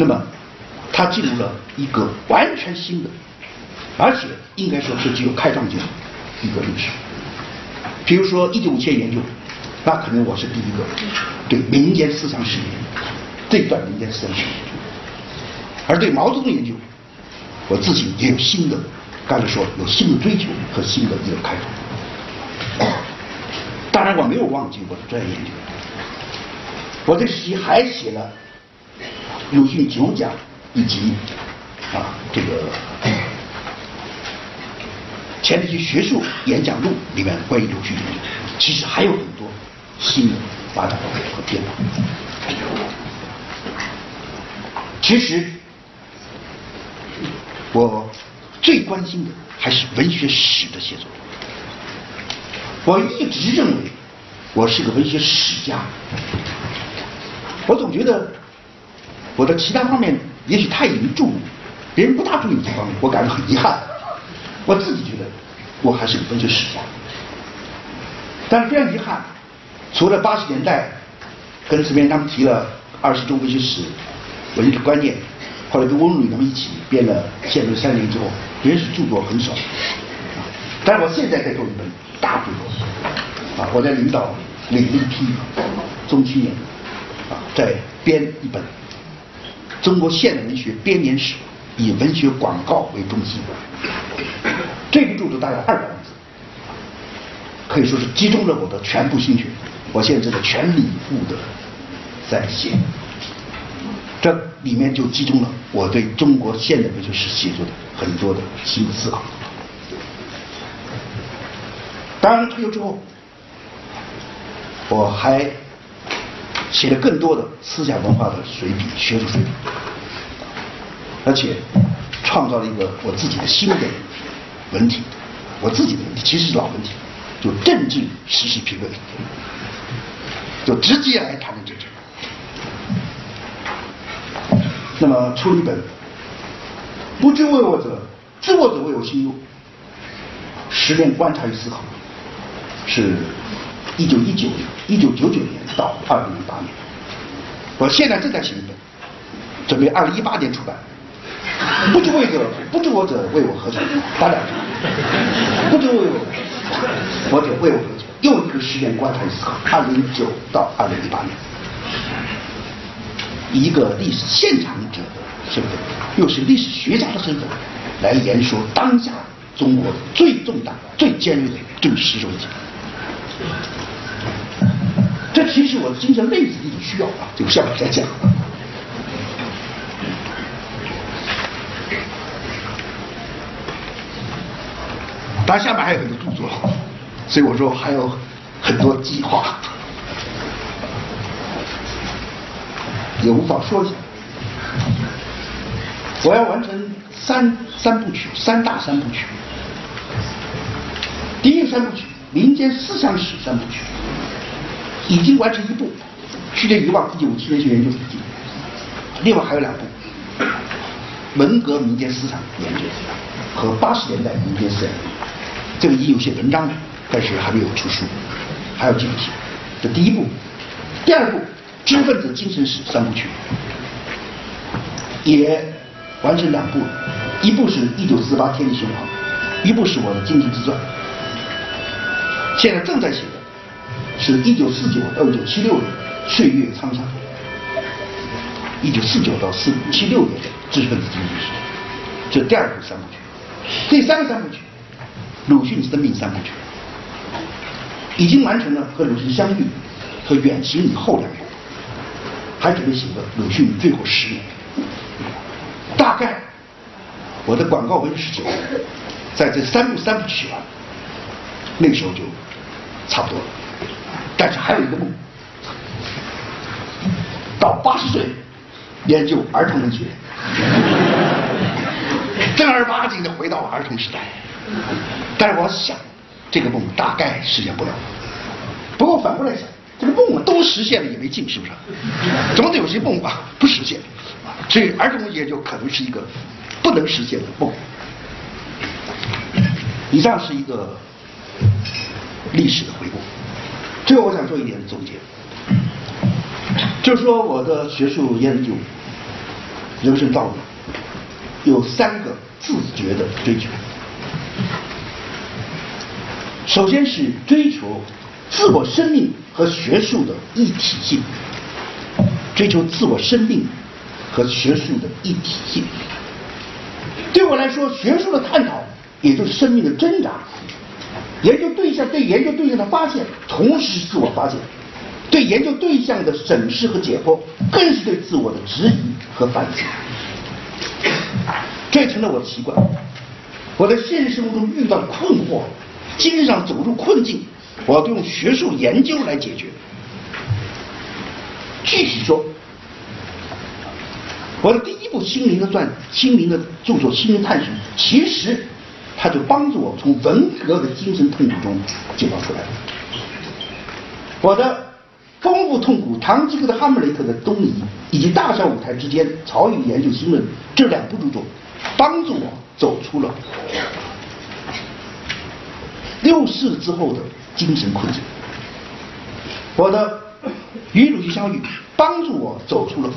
那么它进入了一个完全新的，而且应该说是具有开创性的一个历史。比如说一九五七研究，那可能我是第一个对民间思想史这段民间思想史，而对毛泽东研究，我自己也有新的，刚才说有新的追求和新的一个开拓。当然我没有忘记我的专业研究，我这时期还写了鲁迅九讲以及啊这个。前提学术演讲录里面关于鲁迅，其实还有很多新的发展和变化。其实我最关心的还是文学史的写作。我一直认为我是个文学史家。我总觉得我的其他方面也许太引人注目，别人不大注意这方面，我感到很遗憾。我自己觉得，我还是个文学史家，但是非常遗憾，除了八十年代跟这边他们提了二十中文学史文学观念，后来跟温鲁他们一起编了《宪论三年》之后，原始著作很少。但是我现在在做一本大著作，啊，我在领导领一批中青年，啊，在编一本中国现代文学编年史。以文学广告为中心，这个著作大概二百万字，可以说是集中了我的全部心血。我现在正在全力以赴的在写，这里面就集中了我对中国现代文学史写作的很多的新的思考。当然退休之后，我还写了更多的思想文化的随笔、学术随笔。而且创造了一个我自己的新的文体，我自己的文体其实是老文体，就政治时事评论，就直接来谈论政治。那么出了一本《不知为我者，知我者为我心忧》，十年观察与思考，是一九一九年、一九九九年到二零零八年，我现在正在写一本，准备二零一八年出版。不知为者，不知我者为我何求？打两句。不知为我，我者为我何求？又一个时间观察思考。二零九到二零一八年，一个历史现场者的身份，又是历史学家的身份，来言说当下中国最重大、最尖锐的政治问题。这其实我的精神类似的一种需要啊，就下面再讲。他下面还有很多著作，所以我说还有很多计划，也无法说一下。我要完成三三部曲，三大三部曲。第一三部曲《民间思想史三部曲》已经完成一部，《去年遗忘一九五七年学研究笔记》，另外还有两部，《文革民间思想研究》和八十年代民间思想。这个已有些文章了，但是还没有出书，还要继续写。这第一步，第二步，知识分子精神史三部曲也完成两部，一部是一九四八天地雄黄，一部是我的经济自传。现在正在写是一九四九到一九七六年岁月沧桑，一九四九到四七六年的知识分子经济史，这第二部三部曲，第三个三部曲。鲁迅生命三部曲已经完成了和鲁迅相遇和远行以后两部，还准备写个鲁迅最后十年。大概我的广告文学史在这三部三部曲完，那个时候就差不多了。但是还有一个梦，到八十岁研究儿童文学，正儿八经的回到儿童时代。但是我想，这个梦大概实现不了。不过反过来想，这个梦都实现了也没劲，是不是？总得有些梦啊不实现，所以儿童文学就可能是一个不能实现的梦。以上是一个历史的。最后我想做一点总结，就是说我的学术研究人生道路有三个自觉的追求。首先是追求自我生命和学术的一体性，追求自我生命和学术的一体性。对我来说，学术的探讨也就是生命的挣扎，研究对象对研究对象的发现，同时是自我发现；对研究对象的审视和解剖，更是对自我的质疑和反省。这成了我的习惯。我在现实生活中遇到了困惑，精神上走入困境，我要用学术研究来解决。具体说，我的第一部心灵的传、心灵的著作《心灵探寻》，其实他就帮助我从文革的精神痛苦中解放出来了。我的丰富痛苦、唐吉诃德、哈姆雷特的东移以及大小舞台之间、曹禺研究新论这两部著作，帮助我。走出了六四之后的精神困境。我的与鲁迅相遇，帮助我走出了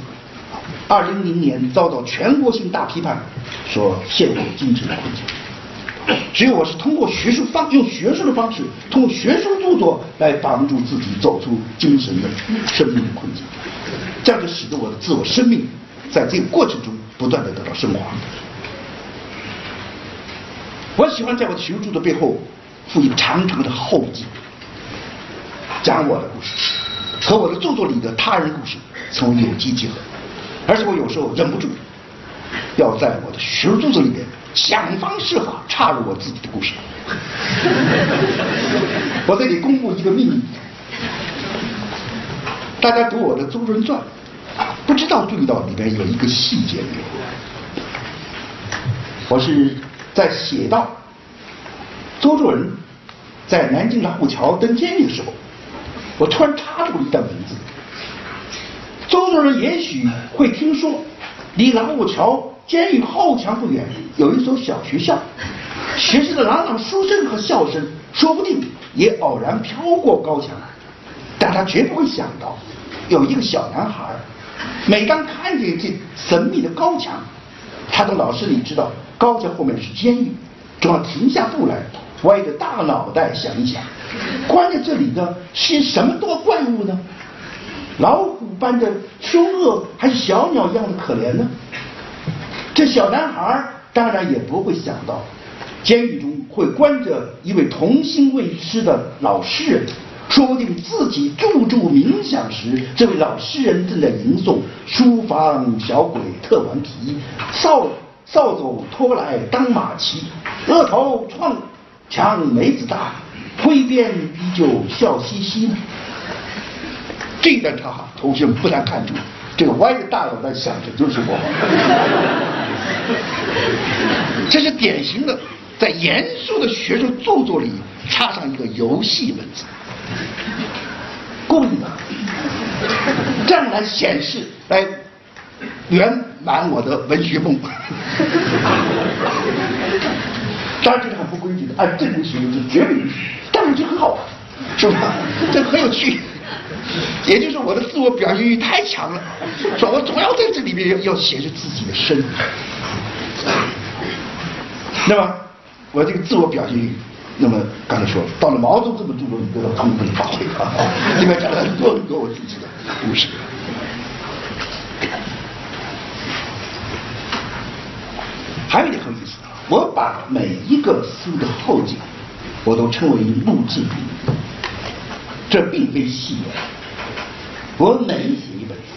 二零零年遭到全国性大批判所陷入的精神困境。只有我是通过学术方，用学术的方式，通过学术著作来帮助自己走出精神的生命困境，这样就使得我的自我生命在这个过程中不断的得到升华。我喜欢在我的学术著作背后附一个长长的后记，讲我的故事和我的著作里的他人故事成为有机结合，而且我有时候忍不住要在我的学术著作里面想方设法插入我自己的故事。我这里公布一个秘密，大家读我的《周人传》，不知道注意到里面有一个细节没有？我是。在写到周作人在南京南虎桥登监狱的时候，我突然插入了一段文字。周作人也许会听说，离南虎桥监狱后墙不远有一所小学校，学生的朗朗书声和笑声，说不定也偶然飘过高墙，但他绝不会想到，有一个小男孩，每当看见这神秘的高墙，他的老师里知道。高墙后面是监狱，总要停下步来，歪着大脑袋想一想，关在这里的是什么多怪物呢？老虎般的凶恶，还是小鸟一样的可怜呢？这小男孩当然也不会想到，监狱中会关着一位童心未失的老诗人，说不定自己驻住冥想时，这位老诗人正在吟诵“书房小鬼特顽皮，扫”。扫帚拖来当马骑，额头撞墙梅子大，挥鞭依旧笑嘻嘻呢。这段插哈，同学们不难看出，这个歪着大脑袋想的就是我。这是典型的在严肃的学术著作里插上一个游戏文字，故意的，这样来显示来。圆满我的文学梦，当然这是很不规矩的，按正规使用是绝对允许，但是就很好玩，是吧？这很有趣，也就是我的自我表现欲太强了，说我总要在这里面要要显示自己的身，那么我这个自我表现欲，那么刚才说到了毛泽东这么著作里得到充分发挥啊，里面讲了很多很多我自己的故事。还有一点很有意思，我把每一个书的后记，我都称为录制品。这并非戏言，我每写一本书，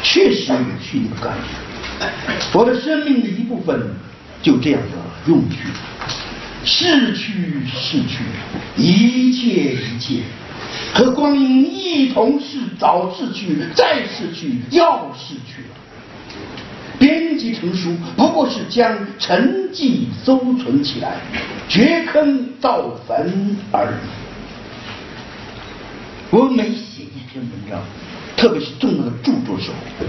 确实有去一个感觉。我的生命的一部分就这样的用去，逝去逝去，一切一切，和光阴一同是早逝去，再逝去，要逝去了。编辑成书，不过是将沉寂收存起来，掘坑造坟而已。我每写一篇文章，特别是重要的著作时候，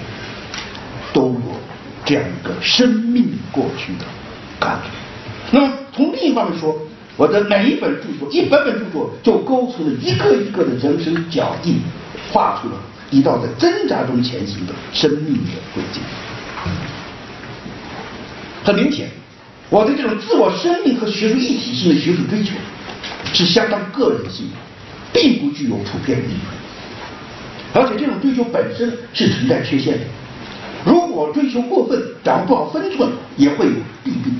都有这样一个生命过去的感觉。那么从另一方面说，我的每一本著作，一本本著作就勾出了一个一个的人生脚印，画出了一道在挣扎中前行的生命的轨迹。很明显，我对这种自我生命和学术一体性的学术追求是相当个人性的，并不具有普遍意义。而且这种追求本身是存在缺陷的。如果追求过分，掌握不好分寸，也会有弊病。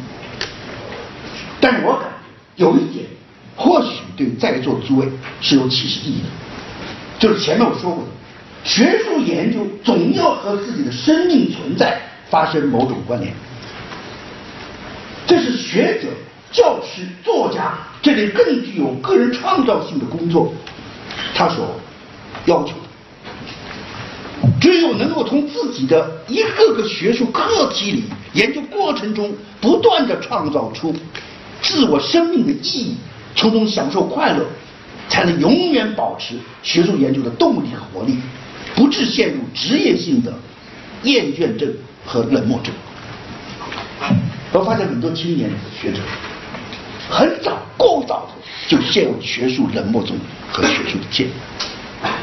但我感觉有一点，或许对在座诸位是有启示意义的，就是前面我说过的，学术研究总要和自己的生命存在发生某种关联。这是学者、教师、作家这类更具有个人创造性的工作，他所要求的。只有能够从自己的一个个学术课题里、研究过程中不断的创造出自我生命的意义，从中享受快乐，才能永远保持学术研究的动力和活力，不致陷入职业性的厌倦症和冷漠症。我发现很多青年学者很早、过早的就陷入学术冷漠中和学术的厌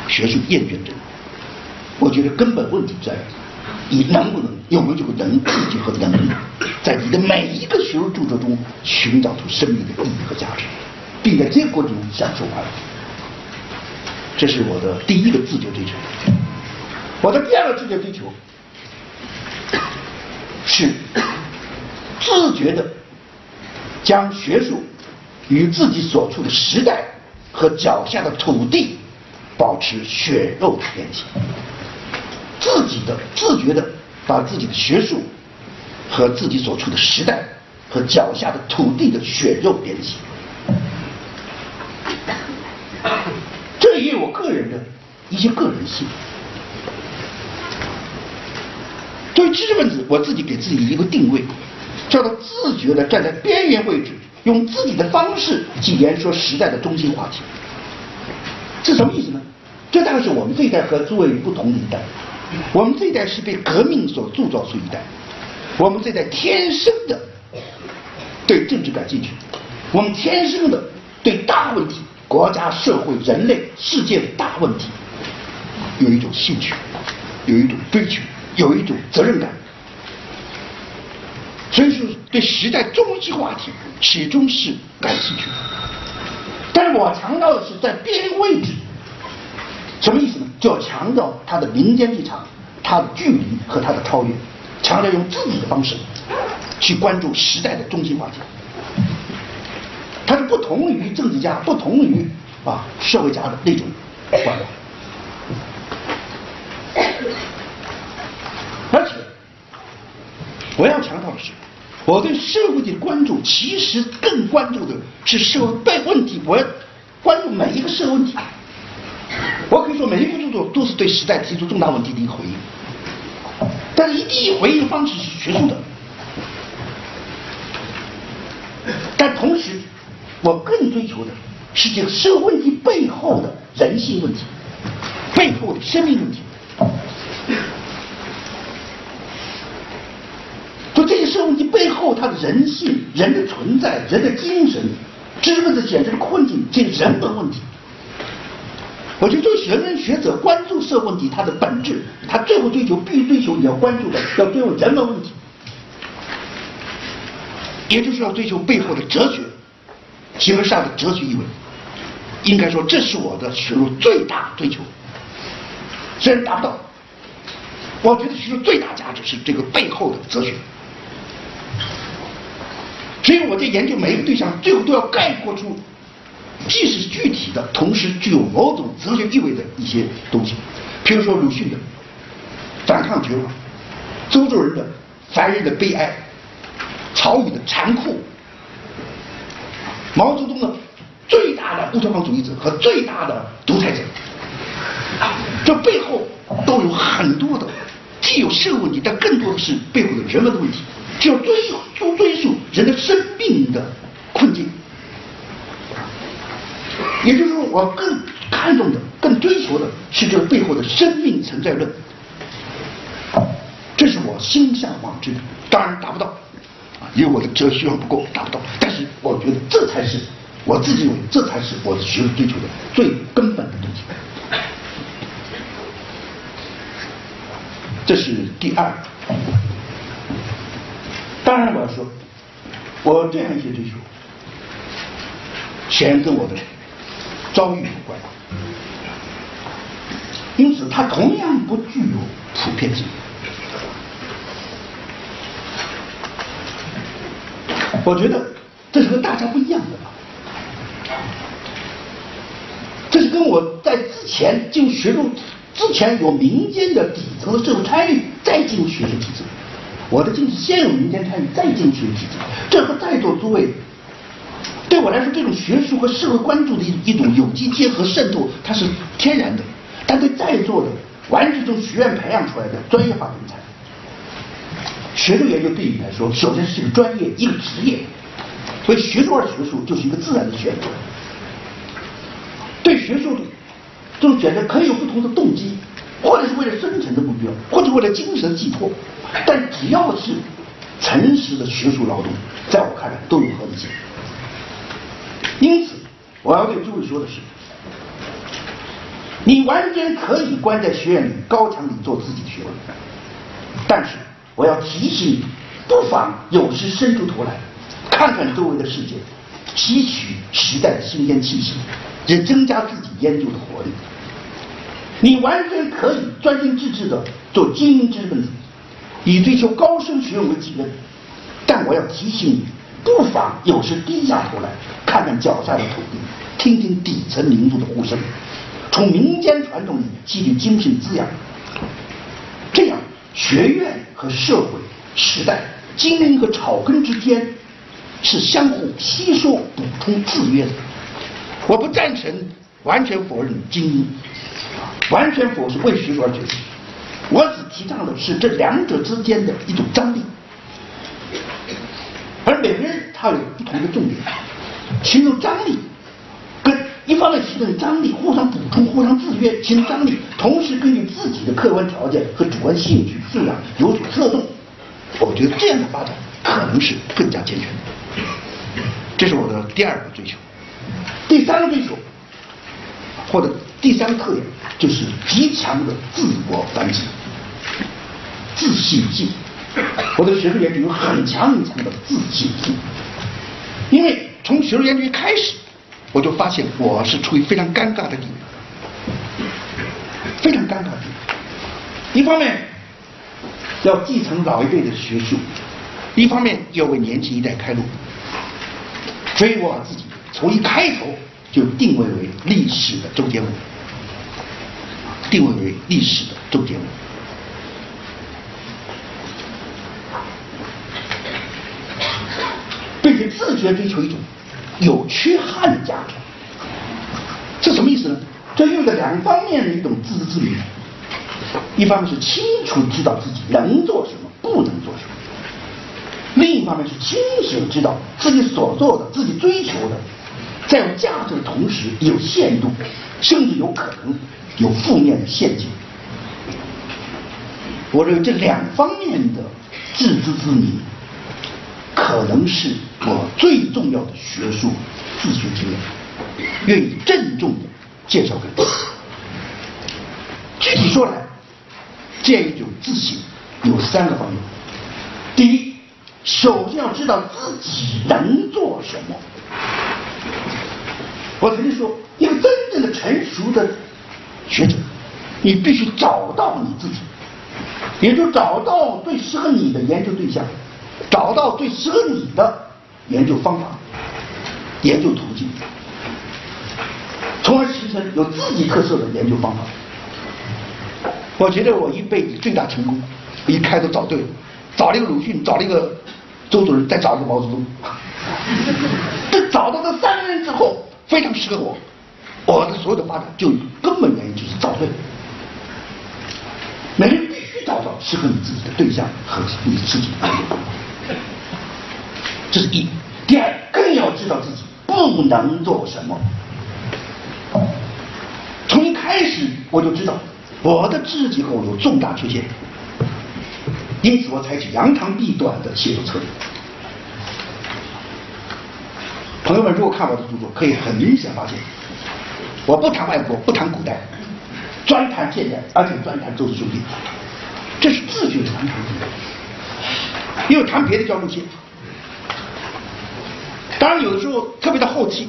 学术厌倦中。我觉得根本问题在于你能不能有没有这个能力和能力，在你的每一个学术著作中寻找出生命的意义和价值，并在这个过程中享受快乐。这是我的第一个自觉追求。我的第二个自觉追求是自觉的将学术与自己所处的时代和脚下的土地保持血肉的联系。自己的自觉的把自己的学术和自己所处的时代和脚下的土地的血肉联系，这也有我个人的一些个人性。作为知识分子，我自己给自己一个定位，叫做自觉的站在边缘位置，用自己的方式去言说时代的中心话题。是什么意思呢？这大概是我们这一代和诸位不同的一代。我们这一代是被革命所铸造出一代，我们这一代天生的对政治感兴趣，我们天生的对大问题、国家、社会、人类、世界的大问题有一种兴趣，有一种追求，有一种责任感，所以说对时代中心话题始终是感兴趣的。但是我强调的是在边位置。什么意思呢？就要强调他的民间立场、他的距离和他的超越，强调用自己的方式去关注时代的中心话题。它是不同于政治家、不同于啊社会家的那种观点。而且我要强调的是，我对社会的关注其实更关注的是社会被问题，我要关注每一个社会问题。我可以说，每一部著作都是对时代提出重大问题的一个回应，但是一第一回应方式是学术的，但同时，我更追求的是这个社会问题背后的人性问题，背后的生命问题。这些社会问题背后，它的人性、人的存在、人的精神、知识分子简直的困境，这是人本问题。我觉得，作为人文学者关注社会问题，它的本质，他最后追求必须追求你要关注的，要追求人文问题，也就是要追求背后的哲学，形而上的哲学意味。应该说，这是我的学术最大追求。虽然达不到，我觉得学术最大价值是这个背后的哲学。所以我在研究每一个对象，最后都要概括出。既是具体的，同时具有某种哲学意味的一些东西，比如说鲁迅的反抗绝望，周作人的凡人的悲哀，曹禺的残酷，毛泽东的最大的乌托邦主义者和最大的独裁者，这背后都有很多的，既有社会问题，但更多的是背后的人文的问题，就要追溯追溯人的生命的困境。也就是说，我更看重的、更追求的是这个背后的生命存在论，这是我心向往之的。当然达不到，啊，因为我的哲学不够，达不到。但是我觉得这才是我自己认为，这才是我的学术追求的最根本的东西。这是第二。当然，我要说，我这样一些追求，显然跟我的遭遇有关，因此它同样不具有普遍性。我觉得这是和大家不一样的吧，这是跟我在之前进入学术之前有民间的底层的社会参与，再进入学术体制。我的经济先有民间参与，再进入学术体制。这和在座诸位对我来说，这种学术和社会关注的一一种有机结合渗透，它是天然的。但对在座的，完全从学院培养出来的专业化人才。学术研究对你来说，首先是一个专业，一个职业。所以学术而学术就是一个自然的选择。对学术的这种选择，可以有不同的动机，或者是为了生存的目标，或者为了精神寄托。但只要是诚实的学术劳动，在我看来都有合理性。因此，我要对诸位说的是：你完全可以关在学院里高墙里做自己的学问，但是。我要提醒你，不妨有时伸出头来，看看周围的世界，吸取时代的新鲜气息，也增加自己研究的活力。你完全可以专心致志的做精英知识分子，以追求高深学问为己任。但我要提醒你，不妨有时低下头来，看看脚下的土地，听听底层民族的呼声，从民间传统里汲取精神滋养。这样。学院和社会、时代、精英和草根之间是相互吸收、补充、制约的。我不赞成完全否认精英，完全否是为学术而学习。我只提倡的是这两者之间的一种张力，而每个人他有不同的重点，其中张力。跟一方面形成张力，互相补充、互相制约，形成张力；同时根据自己的客观条件和主观兴趣素养有所侧重。我觉得这样的发展可能是更加健全的。这是我的第二个追求。第三个追求，或者第三个特点，就是极强的自我反省、自信性。我的学术研究有很强很强的自信性，因为从学术研究一开始。我就发现我是处于非常尴尬的地位，非常尴尬的地位。一方面要继承老一辈的学术，一方面要为年轻一代开路，所以我把自己从一开头就定位为历史的周杰伦，定位为历史的周杰伦，并且自觉追求一种。有缺憾的价值，这什么意思呢？这用的两方面的一种自知之明，一方面是清楚知道自己能做什么，不能做什么；另一方面是清醒知道自己所做的、自己追求的，在有价值的同时有限度，甚至有可能有负面的陷阱。我认为这两方面的自知之明。可能是我最重要的学术自学经验，愿意郑重的介绍给大家。具体说来，这一种自信有三个方面：第一，首先要知道自己能做什么。我曾经说，一个真正的成熟的学者，你必须找到你自己，也就找到最适合你的研究对象。找到最适合你的研究方法、研究途径，从而形成有自己特色的研究方法。我觉得我一辈子最大成功，一开头找对了，找了一个鲁迅，找了一个周主任，再找一个毛泽东。这找到这三个人之后，非常适合我，我的所有的发展就根本原因就是找对。每个人必须找到适合你自己的对象和你自己的。这是一，第二，更要知道自己不能做什么。从一开始我就知道我的知识结构有重大缺陷，因此我采取扬长避短的写作策略。朋友们，如果看我的著作，可以很明显发现，我不谈外国，不谈古代，专谈现代，而且专谈周氏兄弟，这是自觉传承。因为谈别的叫路线。当然，有的时候特别到后期，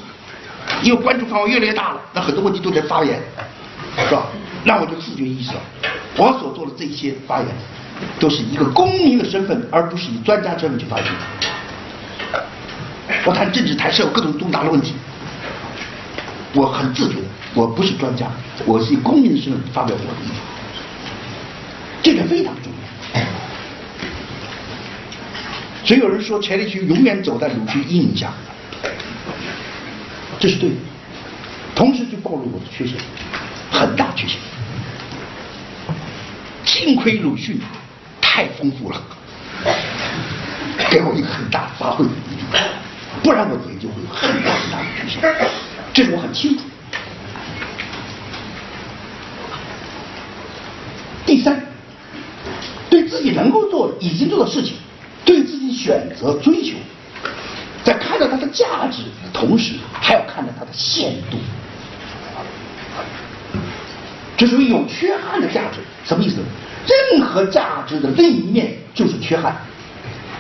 因为关注范围越来越大了，那很多问题都在发言，是吧？那我就自觉意识到，我所做的这些发言，都是一个公民的身份，而不是以专家身份去发言。我谈政治、谈社会各种重大的问题，我很自觉，我不是专家，我是以公民的身份发表我的意见，这点非常重要。所以有人说钱理群永远走在鲁迅阴影下，这是对的，同时就暴露我的缺陷，很大缺陷。幸亏鲁迅太丰富了，给我一个很大的发挥，不然我的研究会有很大很大的缺陷，这是我很清楚。第三，对自己能够做、已经做的事情，对自己选择追求，在看到它的价值的同时，还要看到它的限度。这属于有缺憾的价值，什么意思？任何价值的另一面就是缺憾，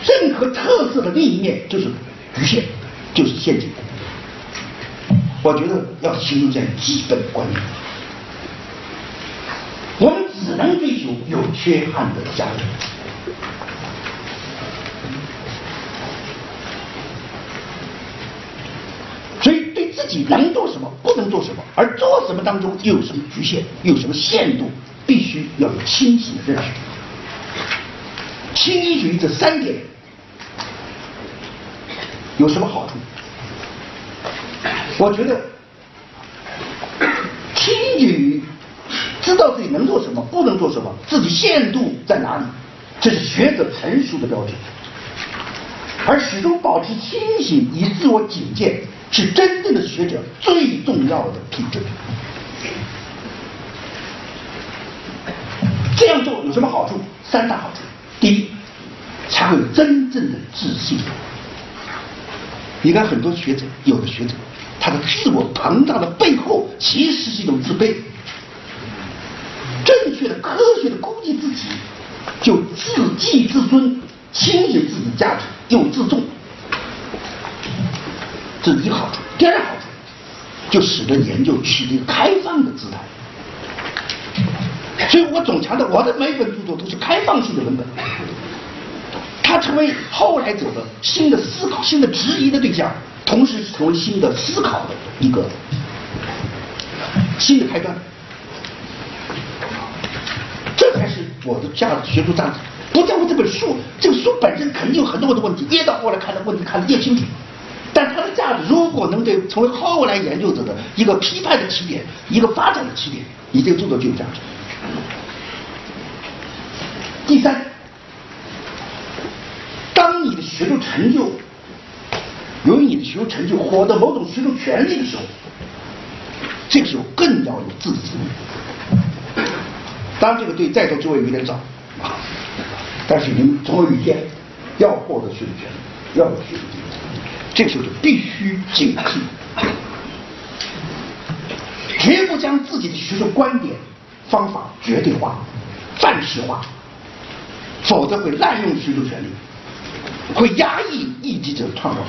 任何特色的另一面就是局限，就是陷阱。我觉得要形容这样基本观念，我们只能追求有缺憾的价值。所以，对自己能做什么，不能做什么，而做什么当中又有什么局限，有什么限度，必须要有清醒的认识。清一主义这三点有什么好处？我觉得，清一主义知道自己能做什么，不能做什么，自己限度在哪里，这是学者成熟的标准。而始终保持清醒，以自我警戒，是真正的学者最重要的品质。这样做有什么好处？三大好处。第一，才会有真正的自信。你看，很多学者，有的学者，他的自我膨胀的背后，其实是一种自卑。正确的、科学的估计自己，就自祭自尊，清醒自己价值，又自重。这是一个好处。第二好处，就使得研究取得开放的姿态。所以我总强调，我的每本著作都是开放性的文本。它成为后来者的新的思考、新的质疑的对象，同时成为新的思考的一个新的开端。这才是我的价值学术价值。不在乎这本书，这个书本身肯定有很多很多问题，越到后来看的问题看得越清楚。但它的价值如果能对成为后来研究者的一个批判的起点、一个发展的起点，你这个著作就有价值。第三，当你的学术成就由于你的学术成就获得某种学术权利的时候，这个时候更要有自知之明。当然，这个对在座诸位有点早啊，但是你们总有一天要获得学术权利，要有学术地位，这个时候就必须警惕，绝不将自己的学术观点、方法绝对化、暂时化。否则会滥用学术权利，会压抑异己者创造力，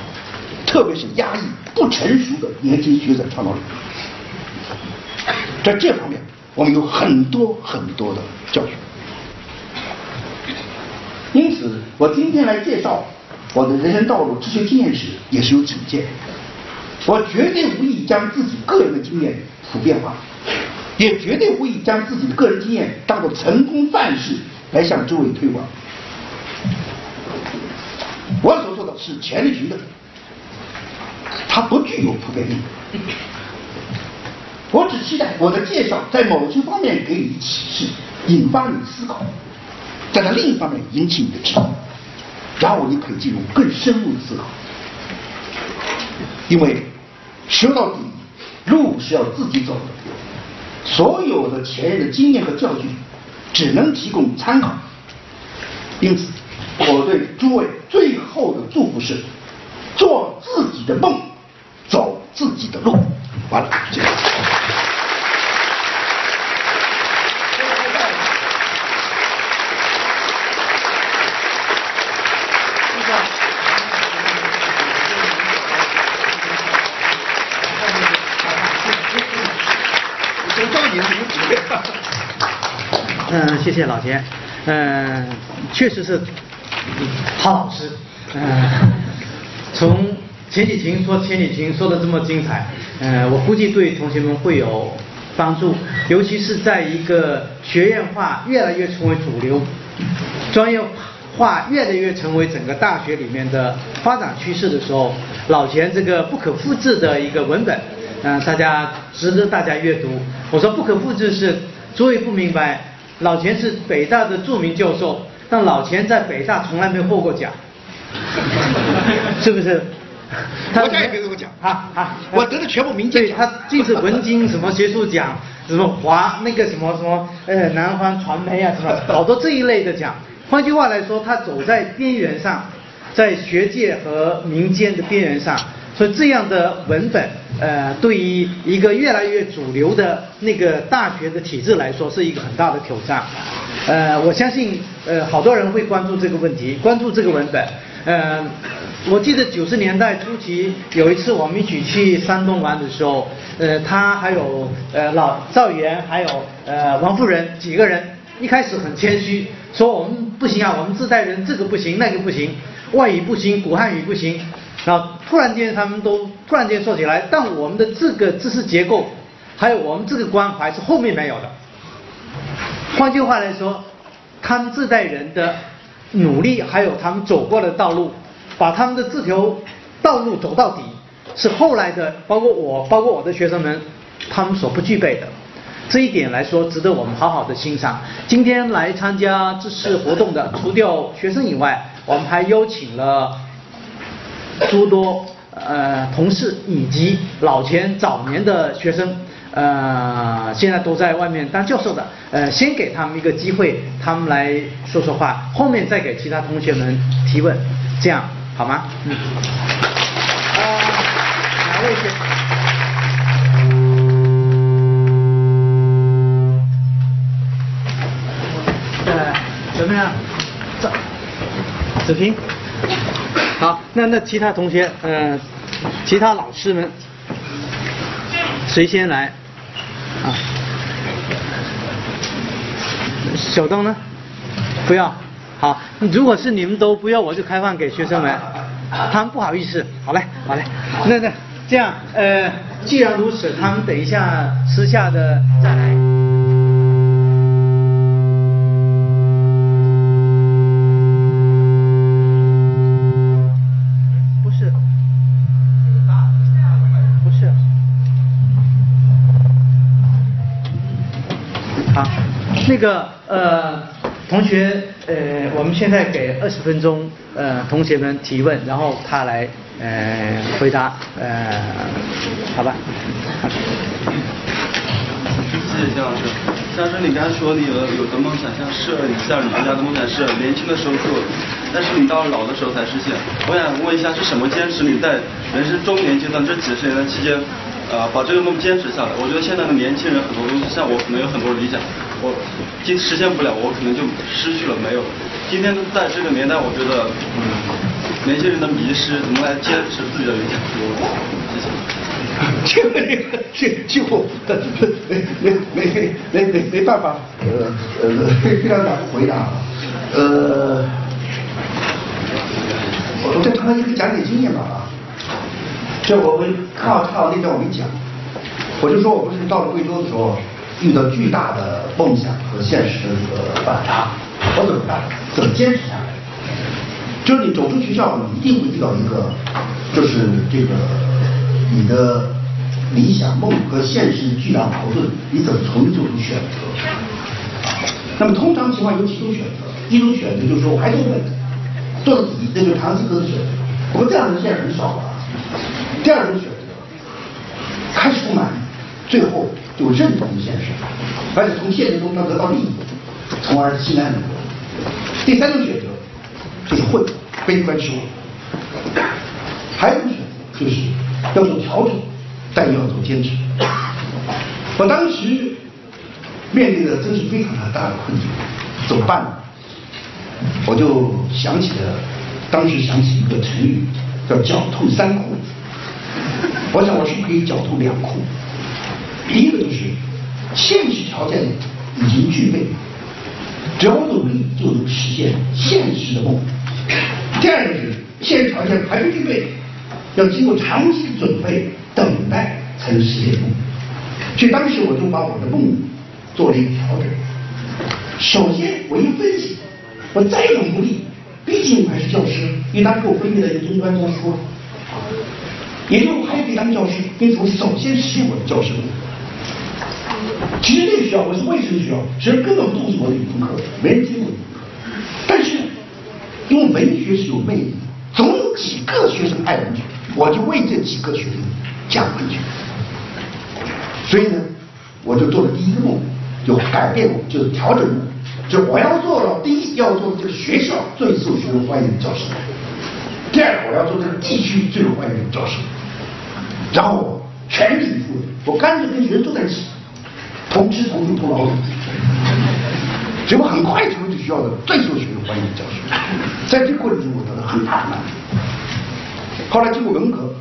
特别是压抑不成熟的年轻学者创造力。在这方面，我们有很多很多的教训。因此，我今天来介绍我的人生道路、知学经验时，也是有警戒。我绝对无意将自己个人的经验普遍化，也绝对无意将自己的个人经验当做成功范式。来向周围推广。我所做的是钱理群的，它不具有普遍性。我只期待我的介绍在某些方面给予启示，引发你思考；在它另一方面引起你的质疑，然后你可以进入更深入的思考。因为说到底，路是要自己走的，所有的前人的经验和教训。只能提供参考，因此，我对诸位最后的祝福是，做自己的梦，走自己的路。谢谢。谢谢。嗯，谢。谢老谢。嗯，确实是。好老师。嗯，从前几情说前几情说的这么精彩，嗯，我估计对同学们会有帮助，尤其是在一个学院化越来越成为主流，专业化越来越成为整个大学里面的发展趋势的时候，老钱这个不可复制的一个文本，嗯，大家值得大家阅读。我说不可复制是诸位不明白，老钱是北大的著名教授，但老钱在北大从来没获过奖。是不是？我家也没有奖啊啊！我得的全部名奖。对他就是文津什么学术奖，什么华那个什么什么呃南方传媒啊什么，好多这一类的奖。换句话来说，他走在边缘上，在学界和民间的边缘上。所以这样的文本，呃，对于一个越来越主流的那个大学的体制来说，是一个很大的挑战。呃，我相信，呃，好多人会关注这个问题，关注这个文本。呃，我记得九十年代初期有一次我们一起去山东玩的时候，呃，他还有呃老赵元，还有呃王夫人几个人，一开始很谦虚，说我们不行啊，我们自代人这个不行，那个不行，外语不行，古汉语不行。然后突然间他们都突然间说起来，但我们的这个知识结构，还有我们这个关怀是后面没有的。换句话来说，他们这代人的。努力，还有他们走过的道路，把他们的这条道路走到底，是后来的，包括我，包括我的学生们，他们所不具备的。这一点来说，值得我们好好的欣赏。今天来参加这次活动的，除掉学生以外，我们还邀请了诸多呃同事以及老钱早年的学生。呃，现在都在外面当教授的，呃，先给他们一个机会，他们来说说话，后面再给其他同学们提问，这样好吗？嗯。呃，哪位先？呃，怎么样？子子平。好，那那其他同学，呃，其他老师们，谁先来？啊，小灯呢？不要。好，如果是你们都不要，我就开放给学生们。他们不好意思。好嘞，好嘞。那那这样，呃，既然如此，他们等一下私下的再来。那个呃，同学呃，我们现在给二十分钟呃，同学们提问，然后他来呃回答呃，好吧？谢谢姜老师。姜老师，你刚才说你有有的梦想，像是像你们家的梦想是年轻的时候做，但是你到老的时候才实现。我想问一下，是什么坚持你在人生中年阶段这几十年的期间，呃，把这个梦坚持下来？我觉得现在的年轻人很多东西，像我可能有很多理想。我今实现不了，我可能就失去了，没有。今天在这个年代，我觉得，嗯，年轻人的迷失，怎么来坚持自己的理想？谢谢。这个这这我没没没没没没办法，呃呃，非常难回答。呃，我再谈一个讲解经验吧啊。这我们看好看好那段我没讲，我就说我不是到了贵州的时候。遇到巨大的梦想和现实的这个反差，我怎么办？怎么坚持下来？就是你走出学校，你一定会遇到一个，就是这个你的理想梦和现实巨大矛盾，你怎么从中做出选择？那么通常情况有几种选择，一种选择就是说我还做问，做到底，那就是唐吉诃德选择。不过这样的人现在很少了。第二种选择，开始不满意，最后。就认同现实，而且从现实中能得到利益，从而心安理得。第三种选择就是混，悲观失望。还有一种选择就是要做调整，但又要做坚持。我当时面临的真是非常大的困境，怎么办呢？我就想起了当时想起一个成语，叫“狡兔三窟”。我想我是不是可以狡兔两窟？第一个就是现实条件已经具备，只要我努力，就能实现现实的梦。第二个是现实条件还不具备，要经过长期的准备、等待才能实现梦。所以当时我就把我的梦做了一个调整。首先，我一分析，我再怎么努力，毕竟我还是教师，因为当时我分配在一个中专教师，也就是我还可以当教师，因此我首先实现我的教师梦。其实这个学校我是卫生学校，其实根本不重视我的语文课，没人听我语文课。但是，因为文学是有魅力的，总有几个学生爱文学，我就为这几个学生讲文学。所以呢，我就做了第一个梦，就改变梦，就是调整梦，就我要做到第一，要做这个学校最受学生欢迎的教师；第二，我要做这个地区最受欢迎的教师。然后我全力以赴，我干脆跟学生坐在一起，同吃同住同劳动。结果很快成为这学校的最受学生欢迎的教师。在这个过程中，我得到很大的满足。后来经过文革，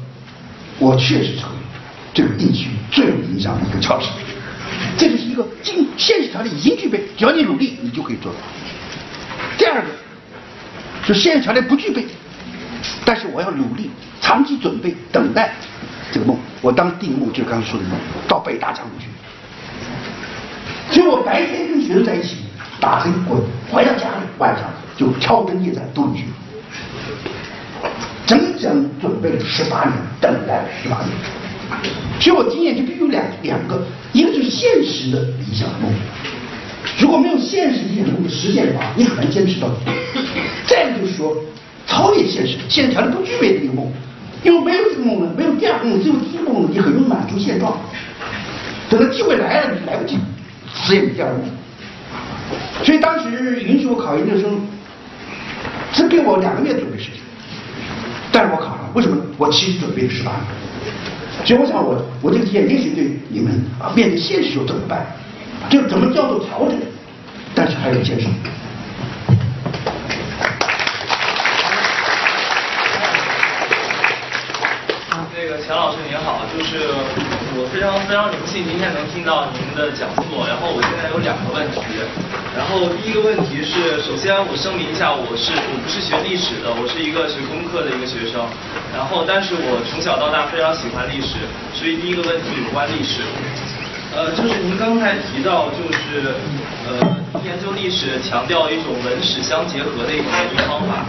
我确实成为这个地区最有影响的一个教师。这就是一个经现实条件已经具备，只要你努力，你就可以做到。第二个，就现实条件不具备，但是我要努力，长期准备，等待这个梦。我当定梦就是刚才说的梦，到北大讲去。所以我白天跟学生在一起打黑滚，回到家里晚上就挑灯夜战读语。整整准备了十八年，等待了十八年。所以我经验就必须有两两个，一个就是现实的理想梦，如果没有现实理想梦的实现的话，你很难坚持到底。再一个就是说，超越现实，现实条件不具备的一个梦，因为没有这个梦呢，没有第二个梦，只有第一个梦，你很容易满足现状。等到机会来了，你来不及实现第二名。所以当时允许我考研究生，只给我两个月准备时间，但是我考上，为什么？我其实准备了十八年。所以我想，我我这个提也许对你们啊，面对现实又怎么办？就怎么叫做调整？但是还有坚守。那个钱老师您好，就是我非常非常荣幸今天能听到您的讲座，然后我现在有两个问题，然后第一个问题是，首先我声明一下，我是我不是学历史的，我是一个学工科的一个学生，然后但是我从小到大非常喜欢历史，所以第一个问题有关历史，呃，就是您刚才提到就是呃研究历史强调一种文史相结合的一种研究方法。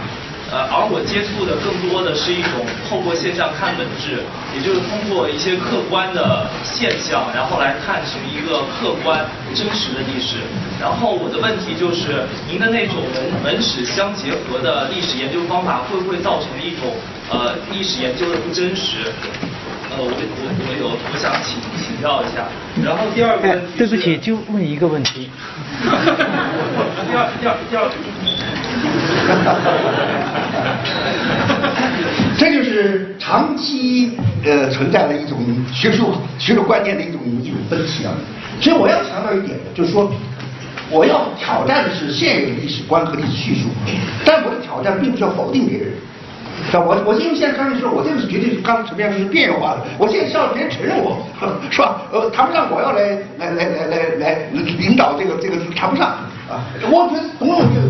呃，而我接触的更多的是一种透过现象看本质，也就是通过一些客观的现象，然后来探寻一个客观真实的历史。然后我的问题就是，您的那种文文史相结合的历史研究方法，会不会造成一种呃历史研究的不真实？呃，我我我有我想请请教一下。然后第二个问题对不起，就问一个问题。第二第二第二。这就是长期呃存在的一种学术学术观念的一种一种分歧啊。所以我要强调一点，就是说我要挑战的是现有的历史观和历史叙述，但我的挑战并不是要否定别人。是吧？我我因为现在刚才说，我这个是绝对是刚才陈先生是变化的，我现在需要别人承认我，是吧？呃，谈不上我要来来来来来来领导这个这个谈不上啊。我觉得总有这个。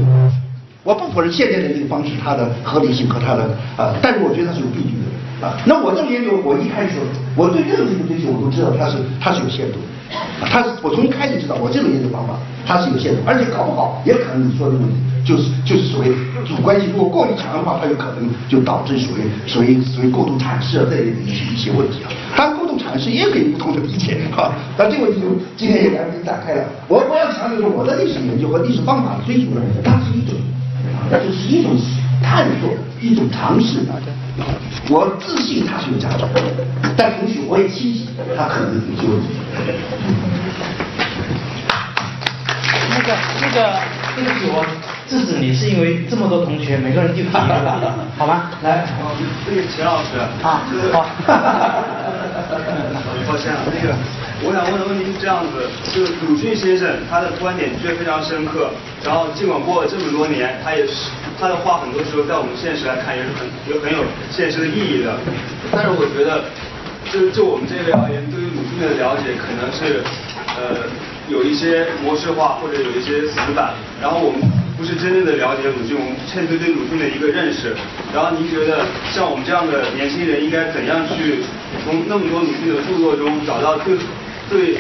我不否认现在的这个方式它的合理性和它的呃，但是我觉得它是有弊病的。啊。那我这个研究，我一开始我对任何一个追求，我都知道它是它是有限度的，它是我从一开始知道我这种研究方法它是有限度，而且搞不好也可能你说的问题就是就是所谓主观性如果过于强的话，它有可能就导致所谓所谓所谓过度阐释啊这一一些问题啊。当然过度阐释也可以不同的理解啊，那这个问题就今天也两点展开了。我我要强调是我的历史研究和历史方法的追求呢，它是一种。那就是一种探索，一种尝试。我自信它是有价值，但同时我也清醒它可能有些问题。那个那个对不起，我制止你是因为这么多同学，每个人就提一个，好吗？来，那个钱老师啊，好。抱歉啊，那个我想问的问题是这样子，就是鲁迅先生他的观点确实非常深刻，然后尽管过了这么多年，他也是他的话很多时候在我们现实来看也是很有很有现实的意义的，但是我觉得，就就我们这一类而言，对于鲁迅的了解可能是呃有一些模式化或者有一些死板，然后我们不是真正的了解鲁迅，我们欠缺对鲁迅的一个认识。然后您觉得像我们这样的年轻人应该怎样去从那么多鲁迅的著作中找到最最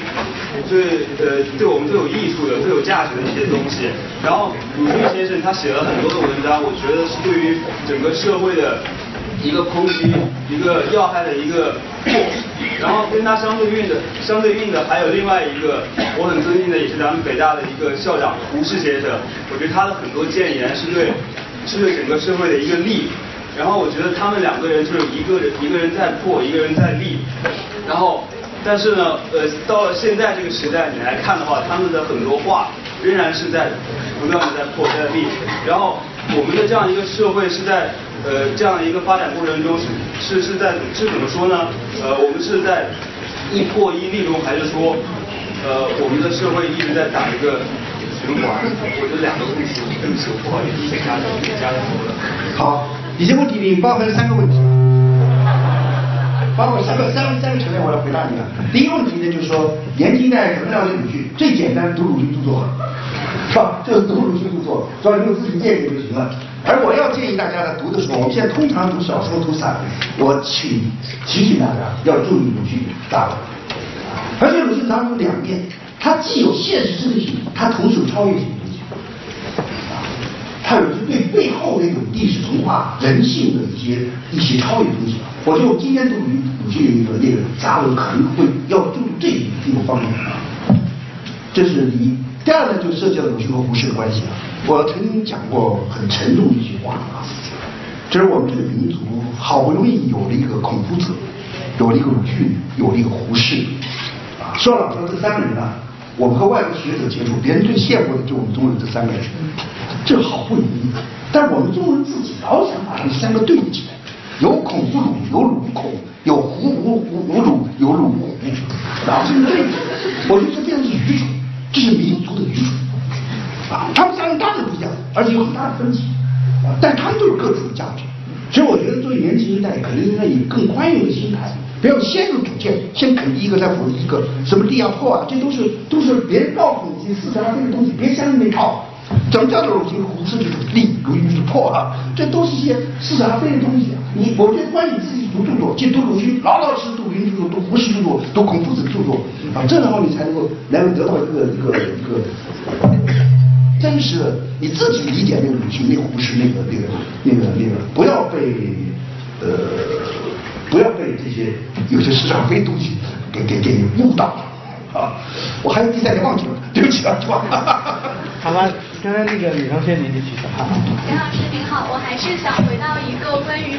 最呃对我们最有益处的、最有价值的一些东西？然后鲁迅先生他写了很多的文章，我觉得是对于整个社会的。一个抨击，一个要害的一个破，然后跟他相对应的、相对应的还有另外一个我很尊敬的，也是咱们北大的一个校长胡适先生。我觉得他的很多谏言是对，是对整个社会的一个利。然后我觉得他们两个人就是一个人一个人在破，一个人在立。然后，但是呢，呃，到了现在这个时代，你来看的话，他们的很多话仍然是在不断的在破在立。然后，我们的这样一个社会是在。呃，这样一个发展过程中是是是在是怎么说呢？呃，我们是在一破一立中，还是说，呃，我们的社会一直在打一个循环？我这两个问题，对不起，我不好意思，先加加加多了。好，你这个问题里包含了三个问题，包括三个三三个层面，我来回答你啊。第一个问题呢，就是说年轻一代怎么了解鲁迅？最简单，读鲁迅著作，是吧？就是读鲁迅著作，只要你有自己见解就行了。而我要建议大家在读的时候，我们现在通常读小说、读散文，我请提醒大家要注意鲁迅大文。而且鲁迅当中有两面，它既有现实真性，它同时有超越性东西。它有对背后那种历史文化、人性的一些一些超越东西。我就今天读鲁鲁迅的一个那个杂文，可能会要注意这一这个方面。这是第一。第二呢，就涉及到鲁迅和胡适的关系了。我曾经讲过很沉重的一句话啊，就是我们这个民族好不容易有了一个孔夫子，有了一个鲁迅，有了一个胡适，说老实话，这三个人啊，我们和外国学者接触，别人最羡慕的就我们中国人这三个人，这好不容易，但我们中国人自己老想把他们三个对立起来，有孔夫鲁，有鲁孔，有胡胡胡鲁，有鲁胡，老这么对，我觉得这样是愚蠢，这是民族的愚蠢。啊，他们三个当然不一样，而且有很大的分歧，啊，但他们都有各自的价值。所以我觉得作为年轻一代，可能应该以更宽容的心态，不要先入主见，先肯定一个再否定一个。什么立啊破啊，这都是都是别人告诉你一些思想上这个东西，别相信那套。怎么叫做鲁迅胡适就是立，鲁迅是破啊？这都是些似是而非的东西。啊你我觉得关于你自己读著作，就读鲁迅，老老实实读鲁迅，读胡适著作，读孔夫子著作，啊，这样的话你才能够能够得到一个一个一个。真实的你自己理解那个鲁迅、那个胡适、那个那个那个那个，不要被呃不要被这些有些市场非东西给给给误导啊！我还有第三点忘记了，对不起啊，是吧？好吧，刚刚那个女同学您就举手哈。杨老师您好，我还是想回到一个关于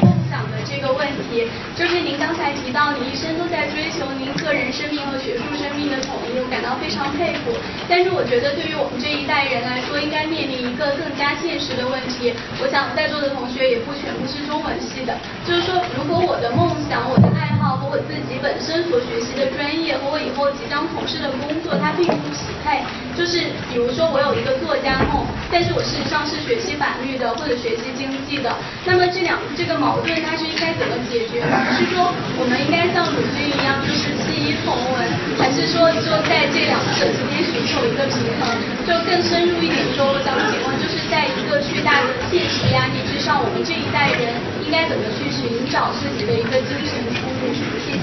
这个问题，就是您刚才提到你一生都在追求您个人生命和学术生命的统一，我感到非常佩服。但是我觉得对于我们这一代人来说，应该面临一个更加现实的问题。我想在座的同学也不全部是中文系的，就是说，如果我的梦想、我的爱好和我自己本身所学习的专业和我以后即将从事的工作，它并不匹配。就是比如说，我有一个作家梦，但是我事实上是学习法律的或者学习经济的。那么这两这个矛盾，它是该怎么解决？是说我们应该像鲁迅一样，就是弃医从文，还是说就在这两者之间寻求一个平衡？就更深入一点说，我想请问，就是在一个巨大的现实压力之上，我们这一代人应该怎么去寻找自己的一个精神出路？谢谢。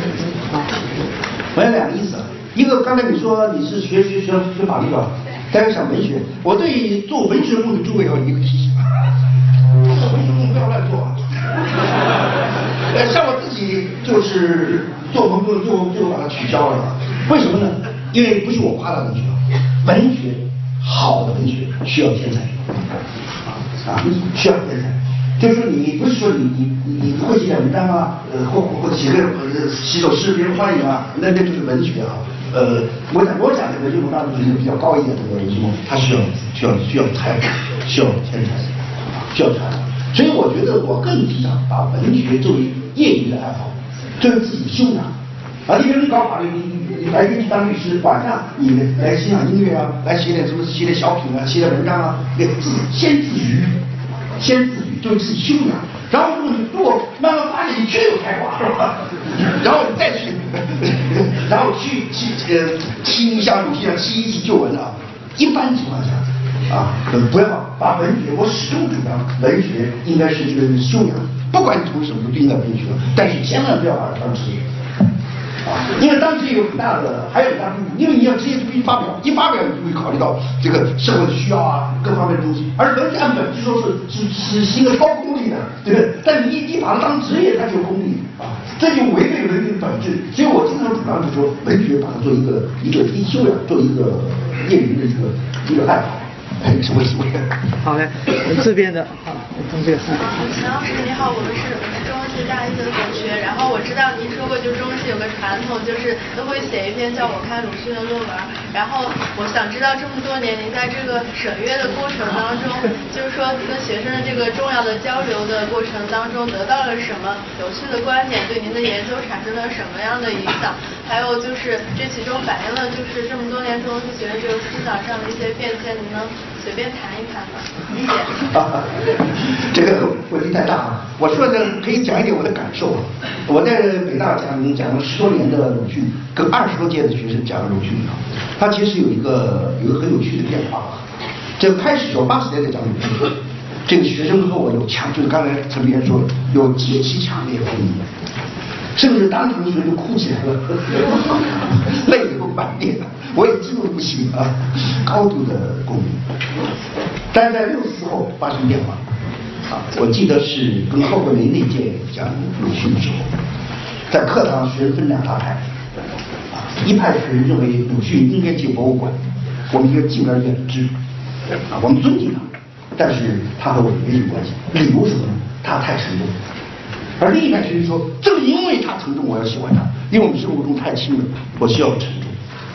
我有两个意思。一个刚才你说你是学学学学法律吧，但是想文学，我对做文学梦的诸位有一个提醒，做文学梦不要乱做啊。呃，像我自己就是做梦就就就把它取消了，为什么呢？因为不是我夸大文学，文学好的文学需要天才，啊需要天才。就是说，你不是说你你你会写点文章啊，呃，或或写个呃写首诗别人欢迎啊，那那就是文学啊。呃，我讲我讲的文学梦当中是比较高一点的文学梦，它需要需要需要才需要天才，需要才所以我觉得我更提倡把文学作为业余的爱好，作为自己的修养。啊，你比如你搞法律，你你白天去当律师，晚上你来欣赏音乐啊，来写点什么写点小品啊，写点文章啊，给自先自娱，先自娱，作为自己修养。然后如果如果慢慢发现你确有才华，是吧？然后你再去。然后去去呃听一下鲁迅啊，听一记就文啊。一般情况下啊，不要把文学，我始终主张文学应该是这个修养，不管你从什么都应该文学，但是千万不要把它当职业。因为当时有很大的，还有很大的因为你要直接必须发表，一发表你就会考虑到这个社会的需要啊，各方面的东西。而文学按本质说是是是是一个超功利的，对不对？但你一把它当职业，它就功利啊，这就违背文学的本质。所以我经常主张就说，文学把它做一个一个一修养，做一个业余的一个一个爱好。好嘞，这边的好同学。陈老师你好，我们是我是中文系大一的同学。然后我知道您说过，就中文系有个传统，就是都会写一篇叫我看鲁迅的论文。然后我想知道这么多年，您在这个审阅的过程当中，就是说跟学生的这个重要的交流的过程当中，得到了什么有趣的观点，对您的研究产生了什么样的影响？还有就是这其中反映了就是这么多年中文系学的这个思想上的一些变迁，您能随便谈一谈吧，理解。这个问题太大了，我说的可以讲一点我的感受。我在北大讲讲了十多年的鲁迅，跟二十多届的学生讲鲁迅啊，他其实有一个有一个很有趣的变化。这个开始我八十年代讲鲁迅，这个学生和我有强，就是刚才陈编说有极其强烈的共鸣，甚至当时学就哭起来了，泪流满面的，我也激动不行啊，高度的共鸣。但在六四后发生变化。啊，我记得是跟后桂梅那届讲鲁迅的时候，在课堂学生分两大派，啊，一派学生认为鲁迅应该进博物馆，我们应该敬而远之，啊，我们尊敬他，但是他和我们没什么关系，理由是什么呢？他太沉重。而另一派学生说，正因为他沉重，我要喜欢他，因为我们生活中太轻了，我需要沉重。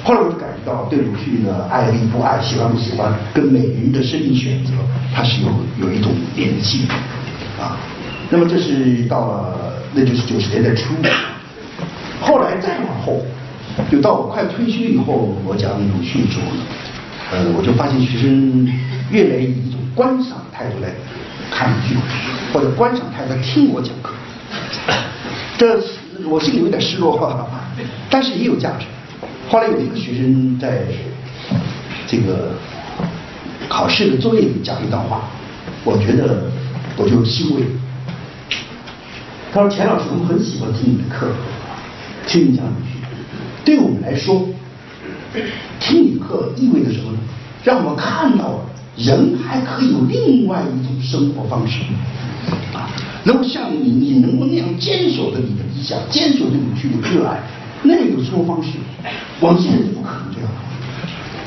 后来我就感觉到，对鲁迅的爱与不爱、喜欢不喜欢，跟每个人的生命选择，它是有有一种联系的啊。那么这是到了，那就是九十年代初。后来再往后，就到我快退休以后，我讲鲁迅的时候，呃，我就发现学生越来越以一种观赏态度来看鲁迅，或者观赏态度来听我讲课。这我心里有点失落，但是也有价值。后来有一个学生在这个考试的作业里讲一段话，我觉得我就欣慰。他说：“钱老师，我们很喜欢听你的课，听你讲鲁迅。对我们来说，听你课意味着什么呢？让我们看到人还可以有另外一种生活方式啊！能够像你，你能够那样坚守着你的理想，坚守着鲁迅的热爱。”那种生活方式，我们现在不可能这样。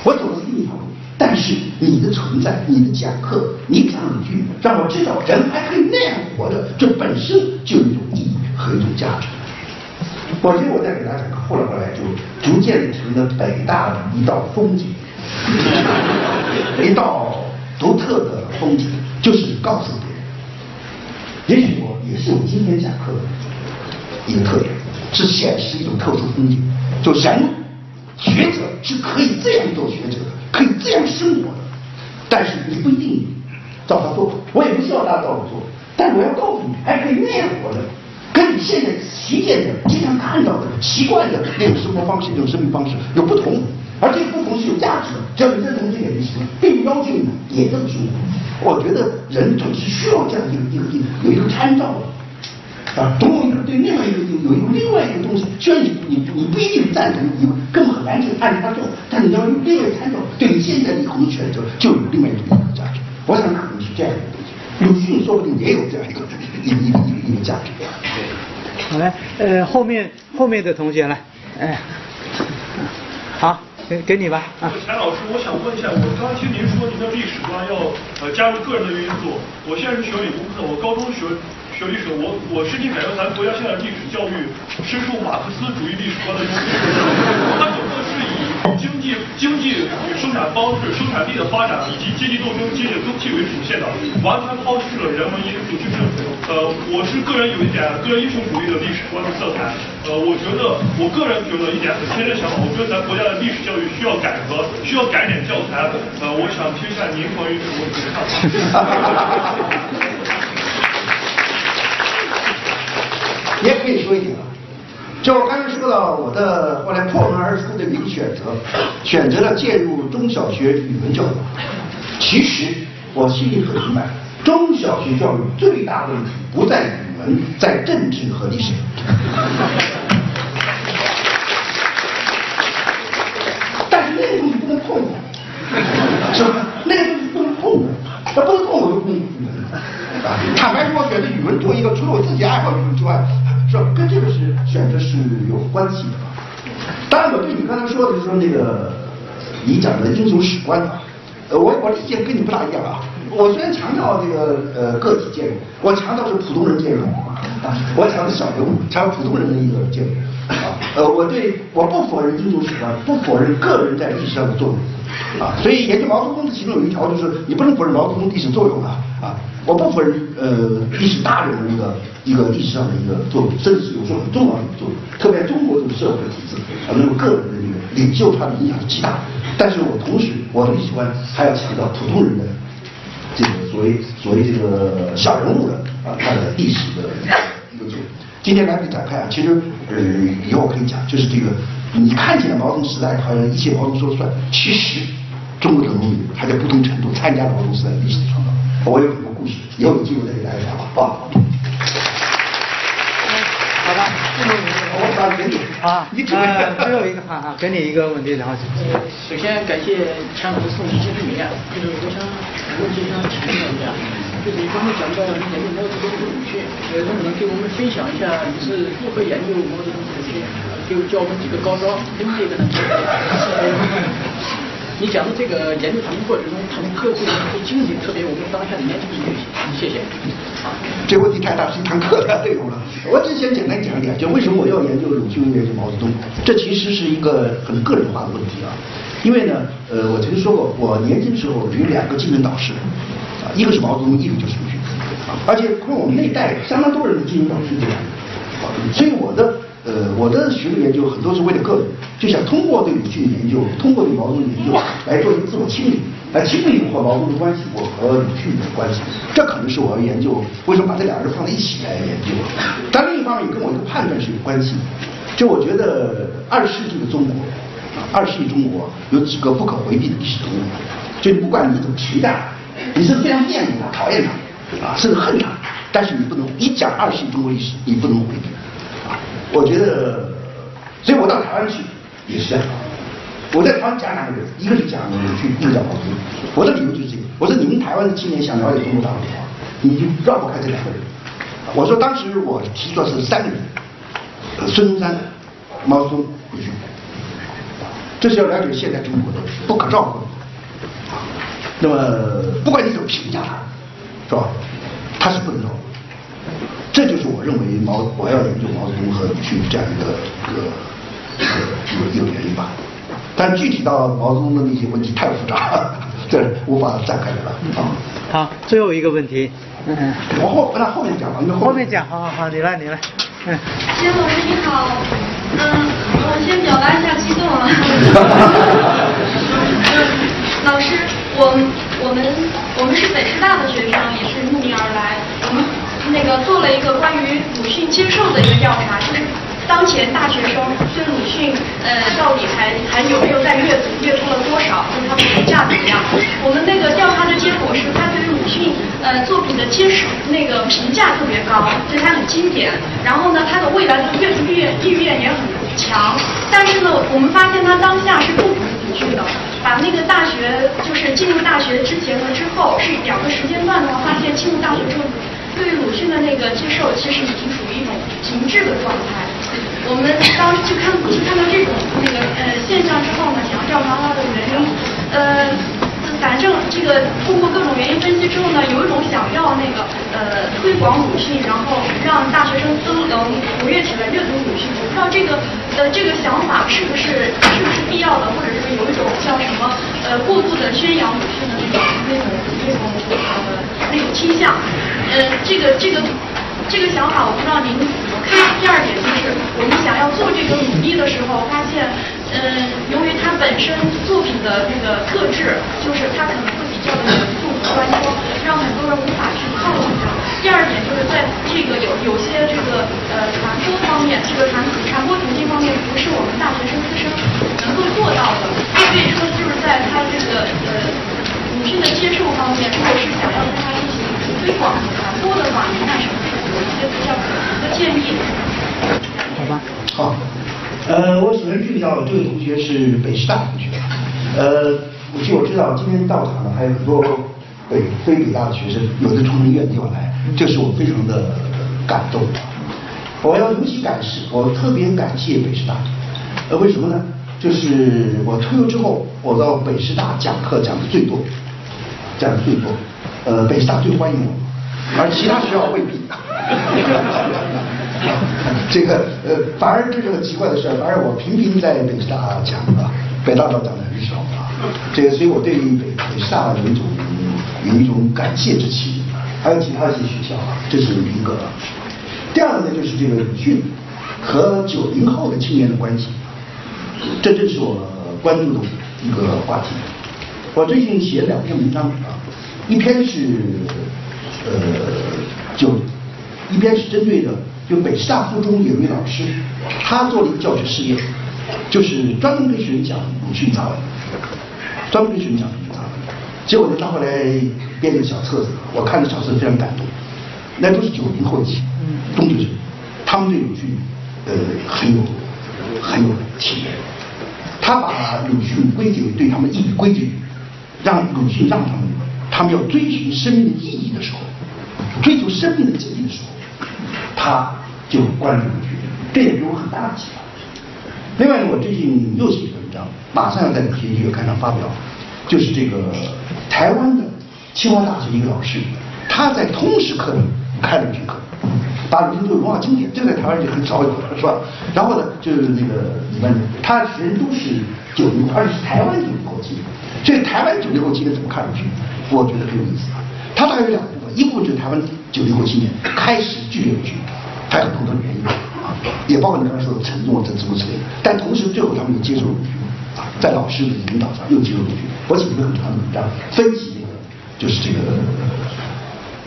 我走的是另一条路，但是你的存在，你的讲课，你讲两句，让我知道人还可以那样活着，这本身就有一种意义和一种价值。我觉得我在给大家讲课，后来后来就逐渐成了北大的一道风景，一道独特的风景，就是告诉别人，也许我也是我今天讲课的一个特点。是显示一种特殊风景，就人学者是可以这样做学者的，可以这样生活的，但是你不一定照他做，我也不需要他照我做，但我要告诉你，还可以那样活的，跟你现在习见的、经常看到的、习惯的那种生活方式、那种生命方式有不同，而这个不同是有价值的，只要你认同这点就行了，并不要求你也这么生活。我觉得人总是需要这样一个一个一个有一个参照的。啊，总有一个对另外一个有有另外一个东西，虽然你你你不一定赞同，你根本很难去按照他做，但你要用另外参照，对你现在以后的选择就有另外一种价值。我想可能是这样的东西，鲁迅说不定也有这样一个一一一个一个价值。好嘞，呃，后面后面的同学来，哎，好。给给你吧。啊，钱老师，我想问一下，我刚刚听您说您的历史观要呃加入个人的因素。我现在是学理工科，我高中学学历史，我我深切感觉咱国家现在历史教育深受马克思主义历史观的影响，它整个是以经济经济与生产方式、生产力的发展以及阶级斗争、阶级更替为主线的，完全抛弃了人文因素，就是呃，我是个人有一点个人英雄主义的历史观的色彩。呃，我觉得我个人觉得一点很天真想法，我觉得咱国家的历史教育需要改革，需要改点教材。呃，我想听一下您关于这个问题的看法。也可以说一点啊，就我刚才说到我的后来破门而出的一个选择，选择了介入中小学语文教育。其实我心里很明白，中小学教育最大的问题不在语文，在政治和历史。但是那个东西不能碰，是吧？那个东西不能碰的，那不能碰我就不能语文。坦白说，我选择语文多一个除了我自己爱好语文之外，是？跟这个是选择是有关系的。当然，我对你刚才说的就是说那个你讲的英雄史观，呃，我我理解跟你不大一样啊。我虽然强调这个呃个体介入，我强调是普通人介入，我强调小人物，强调普通人的一个介入。呃，我对我不否认英雄史观，不否认个人在历史上的作用。啊，所以研究毛泽东的其中有一条就是你不能否认毛泽东历史作用啊啊，我不否认呃历史大人物的一个历史上的一个作用，甚至是有时候很重要的作用，特别中国这种社会体制啊，那么个人的这个领袖他的影响极大，但是我同时我的历史观还要强调普通人的这个所谓所谓这个小人物的啊他的历史的一个作用。今天来不及展开啊，其实呃以后可以讲，就是这个你看起来毛泽东时代好像一切毛泽东说了算，其实。中国的农民还在不同程度参加了毛泽东时代的历史的创造。我有很多故事，以后有机会再给大家讲吧，好吧？好吧，我把给你啊，呃，最后一个哈哈，给你一个问题，然后首先感谢强老师送的这份名啊，就是我想问一下强老师啊，就是你刚才讲到你研究毛泽东的鲁迅，呃，能不能给我们分享一下你是如何研究毛泽东的鲁迅？就教我们几个高招，这个呢？你讲的这个研究他们过程中，他们各自的经历，特别我们当下的年轻人，谢谢。这个问题太大，是一堂课的内容了。我只先简单讲一点，就为什么我要研究鲁迅，研究毛泽东，这其实是一个很个人化的问题啊。因为呢，呃，我曾经说过，我年轻时候有两个精神导师，一个是毛泽东，一个就是鲁迅，而且跟我们那一代相当多人的精神导师这样，所以我的。呃，我的学术研究很多是为了个人，就想通过对鲁迅的研究，通过对毛泽东的研究来做一个自我清理，来清理我和毛泽东的关系，我和鲁迅的关系。这可能是我要研究为什么把这两个人放在一起来研究。但另一方面也跟我一个判断是有关系。就我觉得二十世纪的中国，二十世纪中国有几个不可回避的历史人物，就不管你怎么评价，你是非常厌恶他、讨厌他，啊，甚至恨他，但是你不能一讲二十中国历史，你不能回避。我觉得，所以我到台湾去也是这样。我在台湾讲两个人，一个是讲鲁迅，一个讲毛泽东。我的理由就是这个。我说你们台湾的青年想了解中国大陆的话，你就绕不开这两个人。我说当时我提出的是三个人：孙中山、毛泽东、鲁迅。这是要了解现在中国的不可照顾。那么不管你怎么评价他，是吧？他是不能走。这就是我认为毛我要研究毛泽东和鲁迅这样一个一个一个一个原因吧。但具体到毛泽东的那些问题太复杂了，这无法展开了啊。好，最后一个问题。嗯。我后那后面讲吧，你后面讲，好好好，你来你来。嗯。金老师你好，嗯，我先表达一下激动啊。老师，我我们我们是北师大的学生，也是慕名而来，我们。那个做了一个关于鲁的一个调查，就是当前大学生对鲁迅呃到底还还有没有在阅读，阅读了多少，就是他的评价怎么样？我们那个调查的结果是他对于鲁迅呃作品的接受那个评价特别高，对他很经典。然后呢，他的未来的阅读意意愿也很强。但是呢，我们发现他当下是不读鲁迅的。把那个大学就是进入大学之前和之后是两个时间段的话，发现进入大学之后。对于鲁迅的那个接受，其实已经停滞的状态。我们当就看就看到这种那个呃现象之后呢，想要调查它的原因。呃，反正这个通过各种原因分析之后呢，有一种想要那个呃推广鲁迅，然后让大学生都能活跃起来阅读鲁迅。我不知道这个呃这个想法是不是是不是必要的，或者是有一种叫什么呃过度的宣扬鲁迅的那种那种那种呃那种倾向。呃，这个这个这个想法，我不知道您怎么看。第二点就是，我们想要做这个努力的时候，发现，嗯，由于它本身作品的那个特质，就是它可能会比较的严肃和端庄，让很多人无法去靠近它。第二点就是在这个有有些这个呃传播方面，这个传传播途径方面，不。是我们大学生自身能够做到的。所以说，就是在他这个呃鲁迅的接受方面，如果是想要对他进行推广和传播的话，那什么是有一些比较可行的建议？好吧。好，呃，我首先注意到这位同学是北师大同学，呃，据我知道，今天到场的还有很多北非北大的学生，有的从很远地方来，这是我非常的感动。我要尤其感谢，我特别感谢北师大，呃，为什么呢？就是我退休之后，我到北师大讲课讲的最多，讲的最多，呃，北师大最欢迎我，而其他学校未必。这个呃，反而这是个奇怪的事儿，反而我频频在北大讲啊，北大倒讲的很少啊。这个，所以我对于北北师大有一种有一种感谢之情，还有其他一些学校啊，这是一个。第二个呢，就是这个鲁迅和九零后的青年的关系，这正是我关注的一个话题。我最近写了两篇文章啊，一篇是呃就，一边是针对的。就北师大附中有一位老师，他做了一个教学实验，就是专门给学生讲鲁迅杂文，专门给学生讲鲁迅杂文。结果呢，他后来编了个小册子，我看了小册子非常感动。那都是九零后起，中学生，他们对鲁迅呃很有很有体验。他把鲁迅归结为对他们意义归结，让鲁迅让他们，他们要追寻生命的意义的时候，追求生命的意义的时候，他。就关注鲁迅，这也给我很大的启发。另外呢，我最近又写一篇文章，马上要在鲁迅月刊上发表，就是这个台湾的清华大学一个老师，他在通识课里开鲁迅课，把鲁迅作为文化经典，这个在台湾就很少有了，是吧？然后呢，就是那个里面他人都是九零后，而且是台湾九零后青年，所以台湾九零后今天怎么看鲁迅？我觉得很有意思啊。他大概有两部，一部就是台湾九零后青年开始拒绝鲁迅。还有很多原因啊，也包括你刚才说的承诺这诸如此类的。但同时，最后他们又接受鲁迅啊，在老师的引导上又接受鲁迅。我写一个很长的文章，分析这个，就是这个。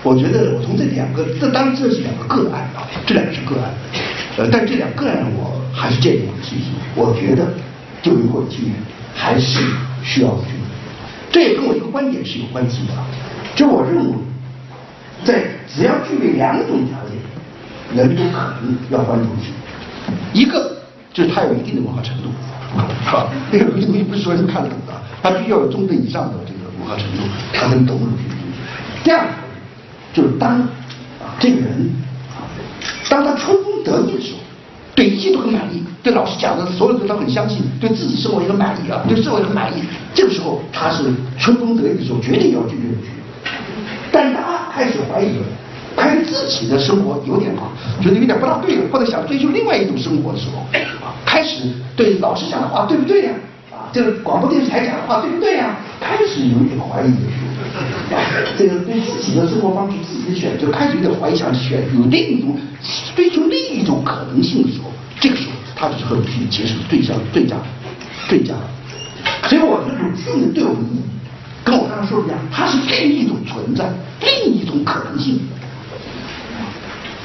我觉得我从这两个，这当然这是两个个案啊，这两个是个案。呃，但这两个案我还是建议我们信心。我觉得九零后青年还是需要鲁迅。这也跟我一个观点是有关系的，就我认为，在只要具备两种条件。人都可能要关注去，一个就是他有一定的文化程度，是吧？那个东西不是说人看得懂的，他必须要有中等以上的这个文化程度，才能懂鲁迅的。第二个就是当这个人，当他春风得意的时候，对一切都很满意，对老师讲的所有的他很相信，对自己生活也很满意啊，对社会很满意。这个时候他是春风得意的时候，绝对要拒绝鲁迅。但他开始怀疑了。开自己的生活有点啊，觉得有点不大对了，或者想追求另外一种生活的时候，开始对老师讲的话对不对呀？啊，这个广播电视台讲的话对不对呀？开始有点怀疑的时候，啊，这个对自己的生活方式、自己的选择开始有点怀疑，想选有另一种追求另一种可能性的时候，这个时候他就是和鲁迅结识对象、最佳、最佳。所以我觉得鲁迅对我们跟我刚才说的一样，它是另一种存在，另一种可能性。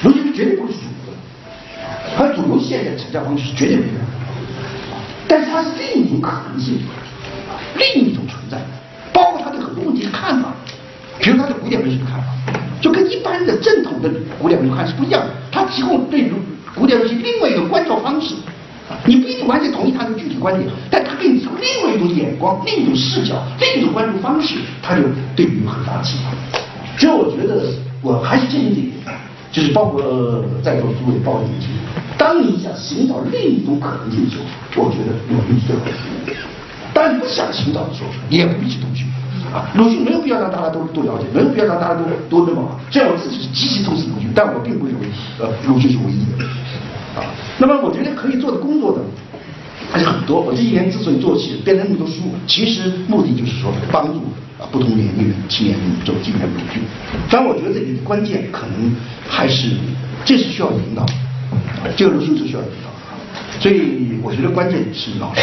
鲁迅绝对不是主流，和主流现在成长方式是绝对不一样的。但是它是另一种可能性，另一种存在，包括他对很多问题的看法，比如他对古典文学的看法，就跟一般的正统的古典文学看是不一样的。他提供对古典文学另外一个关照方式，你不一定完全同意他的具体观点，但他给你从另外一种眼光、另一种视角、另一种关注方式，他就对你有很大的启发。所以我觉得，我还是建议这一点。就是包括在座诸位，包括年轻人，当你想寻找另一种可能性的时候，我觉得鲁迅最好。当然，不想寻找的时候，也不必去鲁迅啊。鲁迅没有必要让大家都都了解，没有必要让大家都都那么好。虽然我自己是极其重视鲁迅，但我并不认为呃鲁迅是唯一的啊。那么，我觉得可以做的工作呢，还是很多。我这一年之所以做起编了那么多书，其实目的就是说帮助。啊，不同年龄的青年人走进来鲁迅，但我觉得这里的关键可能还是，这是需要引导，这个鲁迅是需要引导，所以我觉得关键是老师，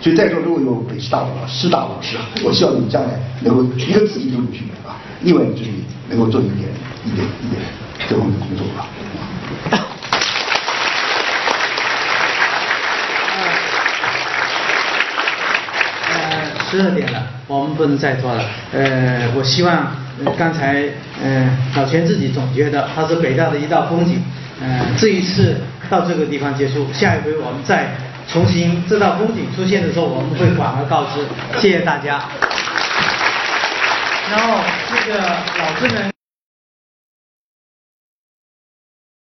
所以在座如果有北师大老师师大老师啊，我希望你将来能够一个自己读鲁迅啊，另外一个就是能够做一点一点一点这方面的工作啊。十二点了，我们不能再拖了。呃，我希望、刚才呃老钱自己总结的，它是北大的一道风景。呃，这一次到这个地方结束，下一回我们再重新这道风景出现的时候，我们会广而告之。谢谢大家。然后这个老师们。